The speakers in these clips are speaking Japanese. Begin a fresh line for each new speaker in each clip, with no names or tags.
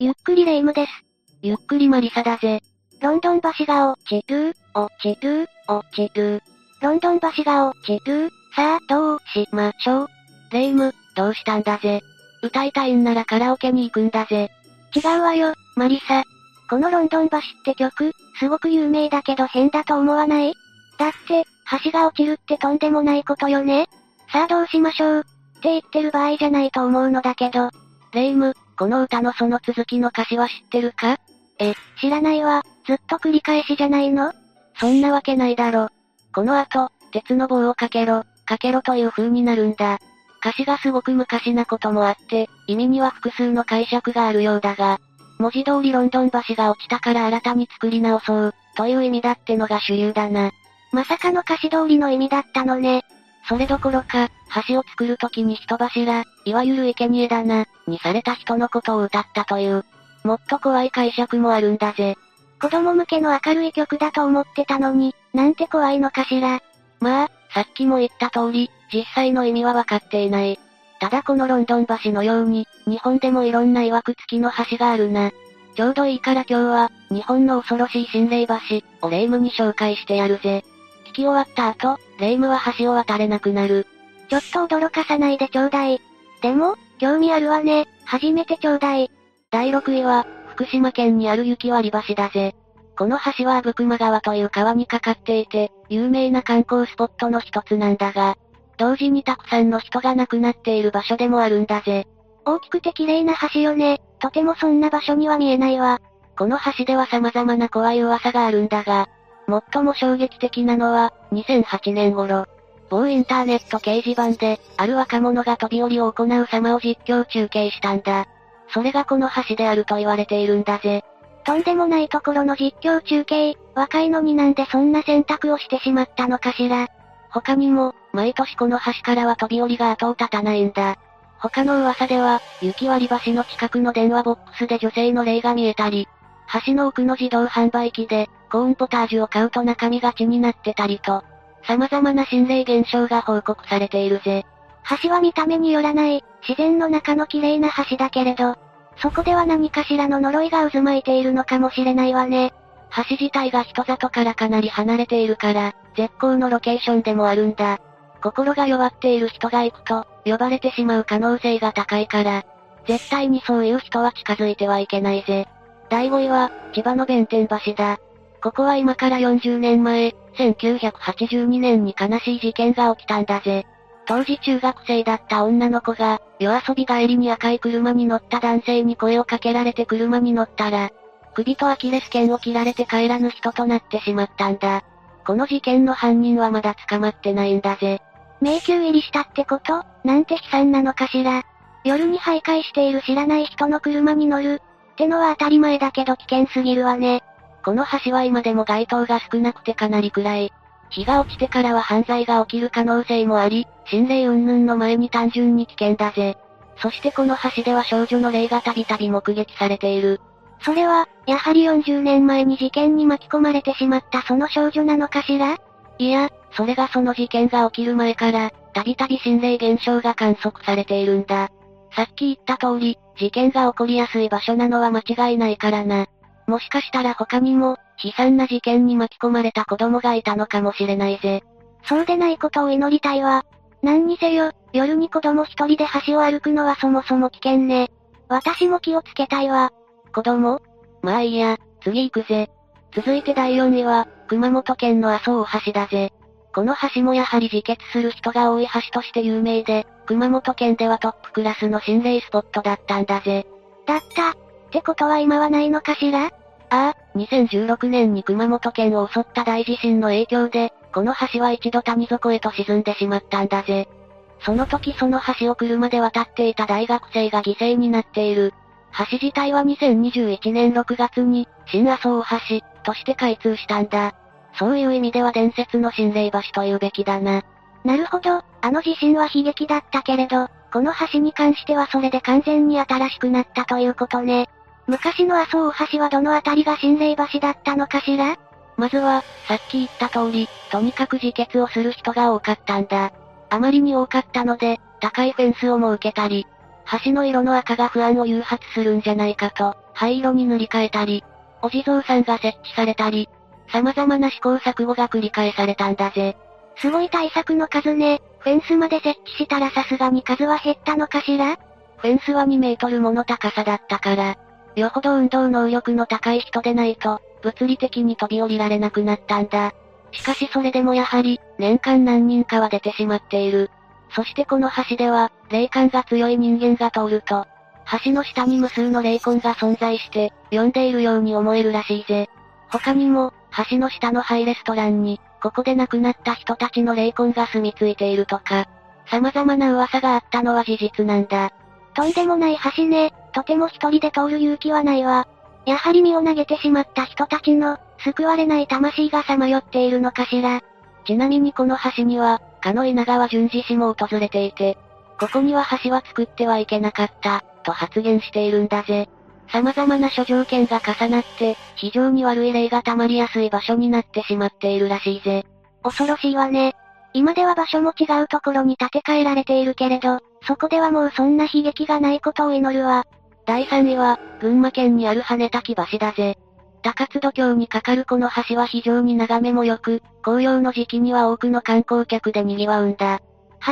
ゆっくりレ夢ムです。
ゆっくりマリサだぜ。
ロンドン橋が落ちる、落ちる、落ちる。ロンドン橋が落ちる、さあどうしましょう。
レ夢ム、どうしたんだぜ。歌いたいんならカラオケに行くんだぜ。
違うわよ、マリサ。このロンドン橋って曲、すごく有名だけど変だと思わない？だって、橋が落ちるってとんでもないことよね。さあどうしましょう。って言ってる場合じゃないと思うのだけど。
レ夢ム、この歌のその続きの歌詞は知ってるか？
え、知らないわ。ずっと繰り返しじゃないの？
そんなわけないだろ。この後、鉄の棒をかけろ、かけろという風になるんだ。歌詞がすごく昔なこともあって、意味には複数の解釈があるようだが、文字通りロンドン橋が落ちたから新たに作り直そう、という意味だってのが主流だな。
まさかの歌詞通りの意味だったのね。
それどころか、橋を作るときに人柱、いわゆる生贄だな、にされた人のことを歌ったという、もっと怖い解釈もあるんだぜ。
子供向けの明るい曲だと思ってたのに、なんて怖いのかしら。
まあ、さっきも言った通り、実際の意味はわかっていない。ただこのロンドン橋のように、日本でもいろんな曰く付きの橋があるな。ちょうどいいから今日は、日本の恐ろしい心霊橋、をレイムに紹介してやるぜ。き終わった後、レイムは橋を渡れなくなる。
ちょっと驚かさないでちょうだい。でも、興味あるわね。初めてちょうだい。
第6位は、福島県にある雪割橋だぜ。この橋は阿武隈川という川にかかっていて、有名な観光スポットの一つなんだが、同時にたくさんの人が亡くなっている場所でもあるんだぜ。
大きくて綺麗な橋よね。とてもそんな場所には見えないわ。
この橋では様々な怖い噂があるんだが、最も衝撃的なのは、2008年頃、某インターネット掲示板で、ある若者が飛び降りを行う様を実況中継したんだ。それがこの橋であると言われているんだぜ。
とんでもないところの実況中継、若いのになんでそんな選択をしてしまったのかしら。
他にも、毎年この橋からは飛び降りが後を絶たないんだ。他の噂では、雪割橋の近くの電話ボックスで女性の霊が見えたり、橋の奥の自動販売機で、コーンポタージュを買うと中身が血になってたりと、様々な心霊現象が報告されているぜ。
橋は見た目によらない、自然の中の綺麗な橋だけれど、そこでは何かしらの呪いが渦巻いているのかもしれないわね。
橋自体が人里からかなり離れているから、絶好のロケーションでもあるんだ。心が弱っている人が行くと、呼ばれてしまう可能性が高いから、絶対にそういう人は近づいてはいけないぜ。第5位は、千葉の弁天橋だ。ここは今から40年前、1982年に悲しい事件が起きたんだぜ。当時中学生だった女の子が、夜遊び帰りに赤い車に乗った男性に声をかけられて車に乗ったら、首とアキレス腱を切られて帰らぬ人となってしまったんだ。この事件の犯人はまだ捕まってないんだぜ。
迷宮入りしたってこと？なんて悲惨なのかしら。夜に徘徊している知らない人の車に乗る。ってのは当たり前だけど危険すぎるわね。
この橋は今でも街灯が少なくてかなり暗い。日が落ちてからは犯罪が起きる可能性もあり、心霊云々の前に単純に危険だぜ。そしてこの橋では少女の霊がたびたび目撃されている。
それは、やはり40年前に事件に巻き込まれてしまったその少女なのかしら？
いや、それがその事件が起きる前から、たびたび心霊現象が観測されているんだ。さっき言った通り、事件が起こりやすい場所なのは間違いないからな。もしかしたら他にも、悲惨な事件に巻き込まれた子供がいたのかもしれないぜ。
そうでないことを祈りたいわ。何にせよ、夜に子供一人で橋を歩くのはそもそも危険ね。私も気をつけたいわ。
子供？まあいいや、次行くぜ。続いて第4位は、熊本県の麻生大橋だぜ。この橋もやはり自決する人が多い橋として有名で、熊本県ではトップクラスの心霊スポットだったんだぜ。
だった。ってことは今はないのかしら？
ああ、2016年に熊本県を襲った大地震の影響で、この橋は一度谷底へと沈んでしまったんだぜ。その時その橋を車で渡っていた大学生が犠牲になっている。橋自体は2021年6月に、新麻生橋、として開通したんだ。そういう意味では伝説の心霊橋というべきだな。
なるほど、あの地震は悲劇だったけれど、この橋に関してはそれで完全に新しくなったということね。昔の麻生大橋はどのあたりが心霊橋だったのかしら？
まずは、さっき言った通り、とにかく自決をする人が多かったんだ。あまりに多かったので、高いフェンスを設けたり、橋の色の赤が不安を誘発するんじゃないかと、灰色に塗り替えたり、お地蔵さんが設置されたり、様々な試行錯誤が繰り返されたんだぜ。
すごい対策の数ね。フェンスまで設置したらさすがに数は減ったのかしら？
フェンスは2メートルもの高さだったから、よほど運動能力の高い人でないと、物理的に飛び降りられなくなったんだ。しかしそれでもやはり、年間何人かは出てしまっている。そしてこの橋では、霊感が強い人間が通ると、橋の下に無数の霊魂が存在して、呼んでいるように思えるらしいぜ。他にも、橋の下のハイレストランに、ここで亡くなった人たちの霊魂が住み着いているとか、様々な噂があったのは事実なんだ。
とんでもない橋ね、とても一人で通る勇気はないわ。やはり身を投げてしまった人たちの、救われない魂がさまよっているのかしら。
ちなみにこの橋には、かの稲川淳二氏も訪れていて、ここには橋は作ってはいけなかった、と発言しているんだぜ。様々な諸条件が重なって、非常に悪い例が溜まりやすい場所になってしまっているらしいぜ。
恐ろしいわね。今では場所も違うところに建て替えられているけれど、そこではもうそんな悲劇がないことを祈るわ。
第3位は、群馬県にある羽滝橋だぜ。高津戸橋に架かるこの橋は非常に眺めも良く、紅葉の時期には多くの観光客で賑わうんだ。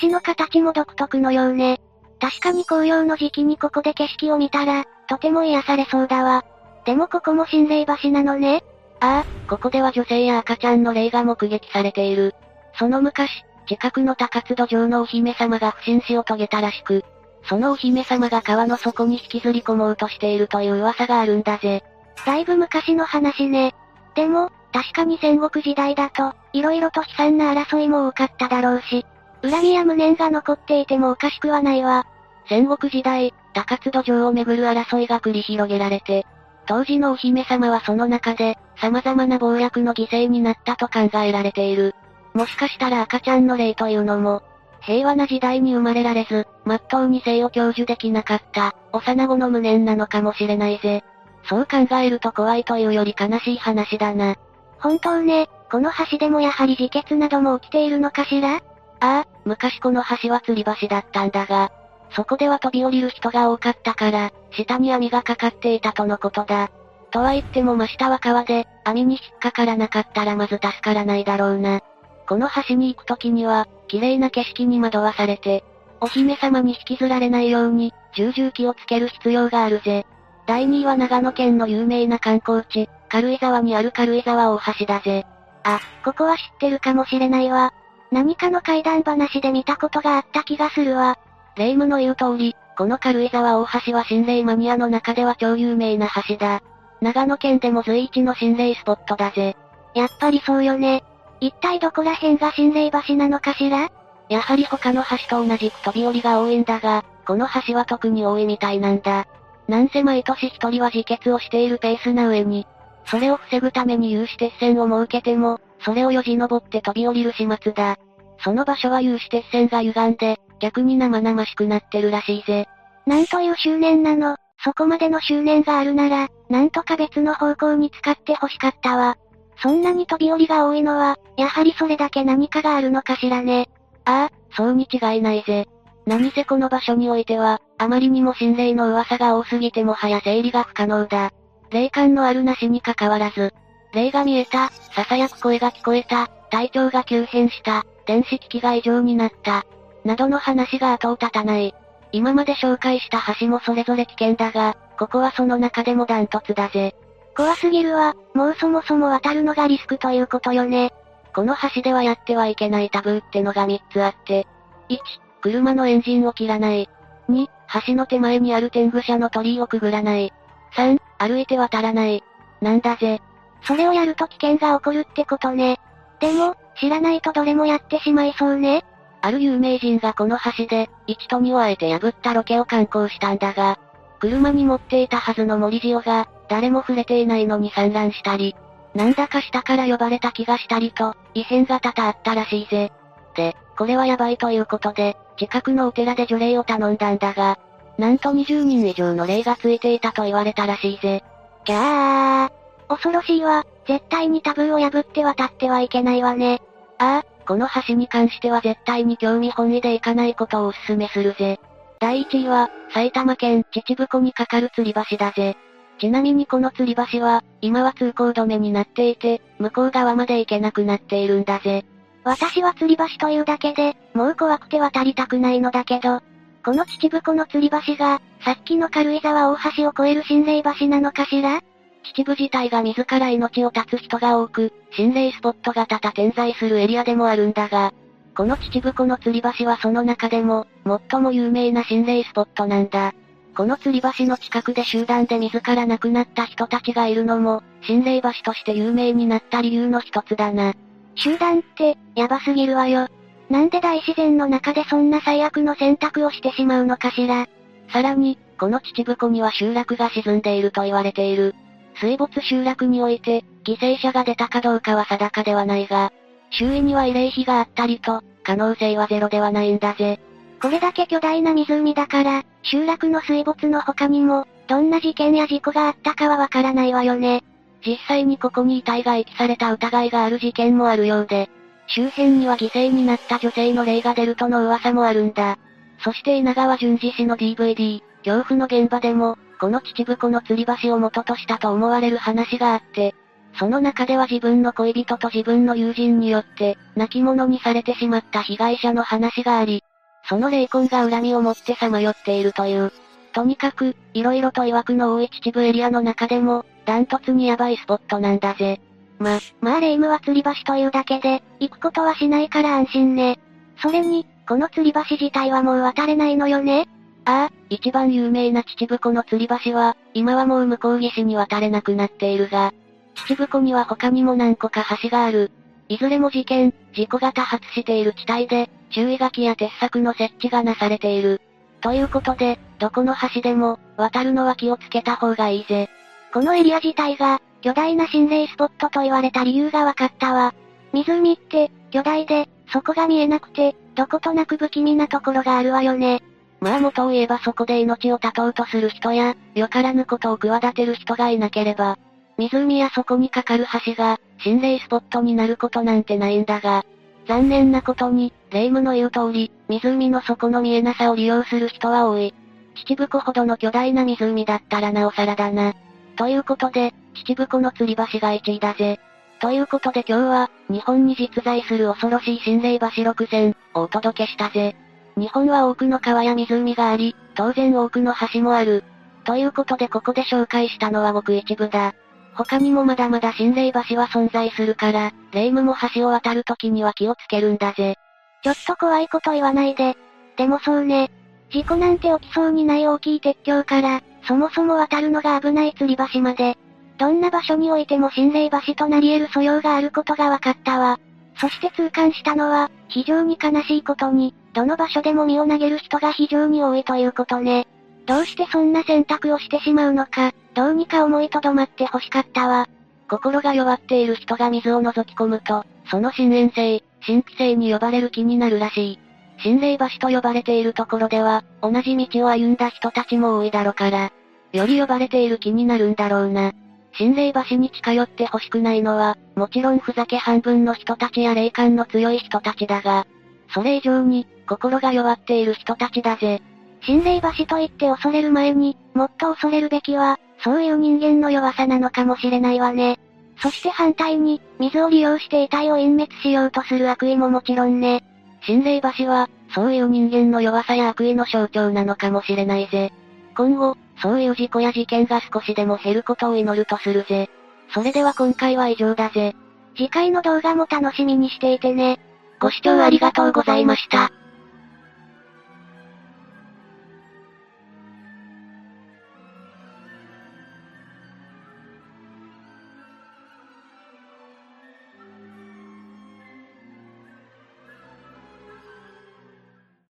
橋の形も独特のようね。確かに紅葉の時期にここで景色を見たら、とても癒されそうだわ。でもここも心霊橋なのね。
ああ、ここでは女性や赤ちゃんの霊が目撃されている。その昔、近くの高津戸城のお姫様が不審死を遂げたらしく、そのお姫様が川の底に引きずり込もうとしているという噂があるんだぜ。
だいぶ昔の話ね。でも、確かに戦国時代だと、色々と悲惨な争いも多かっただろうし、恨みや無念が残っていてもおかしくはないわ。
戦国時代、高津戸城をめぐる争いが繰り広げられて、当時のお姫様はその中で、様々な暴虐の犠牲になったと考えられている。もしかしたら赤ちゃんの霊というのも、平和な時代に生まれられず、まっとうに生を享受できなかった、幼子の無念なのかもしれないぜ。そう考えると怖いというより悲しい話だな。
本当ね、この橋でもやはり自決なども起きているのかしら？あ
あ、昔この橋は吊り橋だったんだが、そこでは飛び降りる人が多かったから、下に網がかかっていたとのことだ。とは言っても真下は川で、網に引っかからなかったらまず助からないだろうな。この橋に行く時には、綺麗な景色に惑わされて、お姫様に引きずられないように、重々気をつける必要があるぜ。第2位は長野県の有名な観光地、軽井沢にある軽井沢大橋だぜ。
あ、ここは知ってるかもしれないわ。何かの怪談話で見たことがあった気がするわ。
霊夢の言う通り、この軽井沢大橋は心霊マニアの中では超有名な橋だ。長野県でも随一の心霊スポットだぜ。
やっぱりそうよね。一体どこら辺が心霊橋なのかしら？
やはり他の橋と同じく飛び降りが多いんだが、この橋は特に多いみたいなんだ。なんせ毎年一人は自決をしているペースな上に、それを防ぐために有刺鉄線を設けても、それをよじ登って飛び降りる始末だ。その場所は有刺鉄線が歪んで、逆に生々しくなってるらしいぜ。
なんという執念なの？そこまでの執念があるなら、なんとか別の方向に使って欲しかったわ。そんなに飛び降りが多いのは、やはりそれだけ何かがあるのかしらね。
ああ、そうに違いないぜ。何せこの場所においては、あまりにも心霊の噂が多すぎてもはや整理が不可能だ。霊感のあるなしに関わらず、霊が見えた、囁く声が聞こえた、体調が急変した、電子機器が異常になった、などの話が後を絶たない。今まで紹介した橋もそれぞれ危険だが、ここはその中でもダントツだぜ。
怖すぎるわ。もうそもそも渡るのがリスクということよね。
この橋ではやってはいけないタブーってのが3つあって。1、車のエンジンを切らない。2、橋の手前にある天狗車の鳥居をくぐらない。3、歩いて渡らない。なんだぜ。
それをやると危険が起こるってことね。でも、知らないとどれもやってしまいそうね。
ある有名人がこの橋で、1と2をあえて破ったロケを観光したんだが、車に持っていたはずの森塩が、誰も触れていないのに散乱したり、なんだか下から呼ばれた気がしたりと、異変が多々あったらしいぜ。で、これはやばいということで、近くのお寺で除霊を頼んだんだが、なんと20人以上の霊がついていたと言われたらしいぜ。
ギャー。恐ろしいわ。絶対にタブーを破って渡ってはいけないわね。
ああ、この橋に関しては絶対に興味本位で行かないことをお勧めするぜ。第1位は、埼玉県秩父湖に架かる吊り橋だぜ。ちなみにこの吊り橋は、今は通行止めになっていて、向こう側まで行けなくなっているんだぜ。
私は吊り橋というだけで、もう怖くて渡りたくないのだけど、この秩父湖の吊り橋が、さっきの軽井沢大橋を越える心霊橋なのかしら？
秩父自体が自ら命を絶つ人が多く、心霊スポットが多々点在するエリアでもあるんだが、この秩父湖の吊り橋はその中でも、最も有名な心霊スポットなんだ。この吊り橋の近くで集団で自ら亡くなった人たちがいるのも、心霊橋として有名になった理由の一つだな。
集団って、やばすぎるわよ。なんで大自然の中でそんな最悪の選択をしてしまうのかしら。
さらに、この秩父湖には集落が沈んでいると言われている。水没集落において、犠牲者が出たかどうかは定かではないが、周囲には慰霊碑があったりと、可能性はゼロではないんだぜ。
これだけ巨大な湖だから、集落の水没の他にも、どんな事件や事故があったかはわからないわよね。
実際にここに遺体が遺棄された疑いがある事件もあるようで、周辺には犠牲になった女性の霊が出るとの噂もあるんだ。そして稲川淳二氏の DVD、恐怖の現場でも、この秩父湖の吊り橋を元としたと思われる話があって、その中では自分の恋人と自分の友人によって、泣き物にされてしまった被害者の話があり、その霊魂が恨みを持ってさまよっているという。とにかく、色々と曰くの多い秩父エリアの中でも、ダントツにヤバいスポットなんだぜ。
ま、まあ霊夢は吊り橋というだけで、行くことはしないから安心ね。それに、この吊り橋自体はもう渡れないのよね
ああ、一番有名な秩父湖の吊り橋は、今はもう向こう岸に渡れなくなっているが、秩父湖には他にも何個か橋がある。いずれも事件、事故が多発している地帯で、注意書きや鉄柵の設置がなされている。ということで、どこの橋でも、渡るのは気をつけた方がいいぜ。
このエリア自体が、巨大な心霊スポットと言われた理由が分かったわ。湖って、巨大で、そこが見えなくて、どことなく不気味なところがあるわよね。
まあ元を言えばそこで命を絶とうとする人や、よからぬことを企てる人がいなければ、湖やそこに架かる橋が、心霊スポットになることなんてないんだが、残念なことに、霊夢の言う通り、湖の底の見えなさを利用する人は多い。秩父湖ほどの巨大な湖だったらなおさらだな。ということで、秩父湖の吊り橋が1位だぜ。ということで今日は、日本に実在する恐ろしい心霊橋6選をお届けしたぜ。日本は多くの川や湖があり、当然多くの橋もある。ということでここで紹介したのはごく一部だ。他にもまだまだ心霊橋は存在するから、霊夢も橋を渡るときには気をつけるんだぜ。
ちょっと怖いこと言わないで。でもそうね。事故なんて起きそうにない大きい鉄橋から、そもそも渡るのが危ない吊り橋まで、どんな場所においても心霊橋となり得る素養があることが分かったわ。そして痛感したのは、非常に悲しいことに、どの場所でも身を投げる人が非常に多いということね。どうしてそんな選択をしてしまうのか、どうにか思いとどまって欲しかったわ。
心が弱っている人が水を覗き込むと、その深淵性、神秘性に呼ばれる気になるらしい。心霊橋と呼ばれているところでは、同じ道を歩んだ人たちも多いだろうから、より呼ばれている気になるんだろうな。心霊橋に近寄って欲しくないのは、もちろんふざけ半分の人たちや霊感の強い人たちだが、それ以上に、心が弱っている人たちだぜ。
心霊橋と言って恐れる前に、もっと恐れるべきは、そういう人間の弱さなのかもしれないわね。そして反対に、水を利用して遺体を隠滅しようとする悪意ももちろんね。
心霊橋は、そういう人間の弱さや悪意の象徴なのかもしれないぜ。今後、そういう事故や事件が少しでも減ることを祈るとするぜ。それでは今回は以上だぜ。
次回の動画も楽しみにしていてね。
ご視聴ありがとうございました。